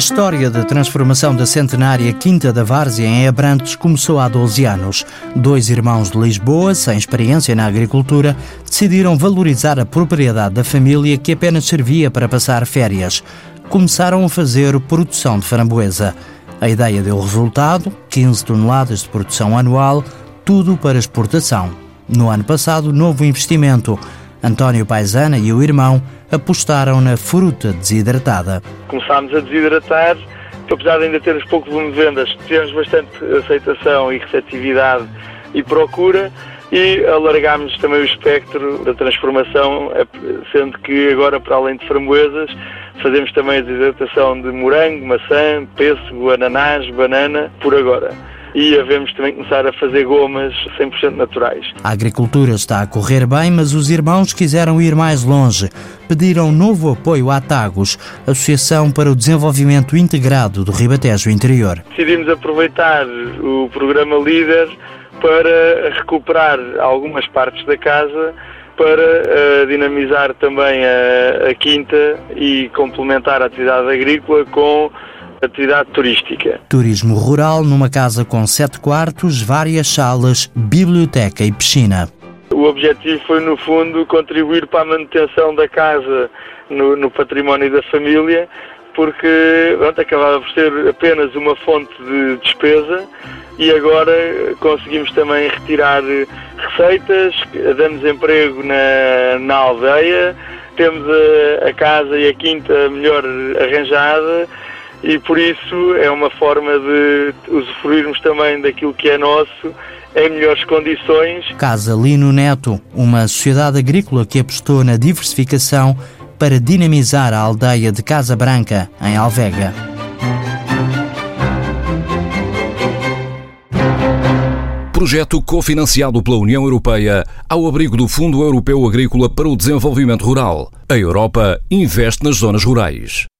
história da transformação da centenária Quinta da Várzea em Abrantes começou há 12 anos. Dois irmãos de Lisboa, sem experiência na agricultura, decidiram valorizar a propriedade da família que apenas servia para passar férias. Começaram a fazer produção de framboesa. A ideia deu resultado: 15 toneladas de produção anual, tudo para exportação. No ano passado, novo investimento. António Paisana e o irmão apostaram na fruta desidratada. Começámos a desidratar, apesar de ainda termos pouco volume de vendas, tivemos bastante aceitação e receptividade e procura e alargámos também o espectro da transformação, sendo que agora, para além de framboesas, fazemos também a desidratação de morango, maçã, pêssego, ananás, banana, por agora e havemos também começar a fazer gomas 100% naturais. A agricultura está a correr bem, mas os irmãos quiseram ir mais longe. Pediram novo apoio à Tagos, Associação para o Desenvolvimento Integrado do Ribatejo Interior. Decidimos aproveitar o programa Líder para recuperar algumas partes da casa para uh, dinamizar também a, a, quinta e complementar a atividade agrícola com atividade turística. Turismo rural numa casa com sete quartos, várias salas, biblioteca e piscina. O objetivo foi, no fundo, contribuir para a manutenção da casa no, no património da família, porque pronto, acabava por ser apenas uma fonte de despesa e agora conseguimos também retirar receitas, damos emprego na, na aldeia, temos a, a casa e a quinta melhor arranjada e por isso é uma forma de usufruirmos também daquilo que é nosso em melhores condições. Casa Lino Neto, uma sociedade agrícola que apostou na diversificação para dinamizar a aldeia de Casa Branca, em Alvega. Projeto cofinanciado pela União Europeia ao abrigo do Fundo Europeu Agrícola para o Desenvolvimento Rural. A Europa investe nas zonas rurais.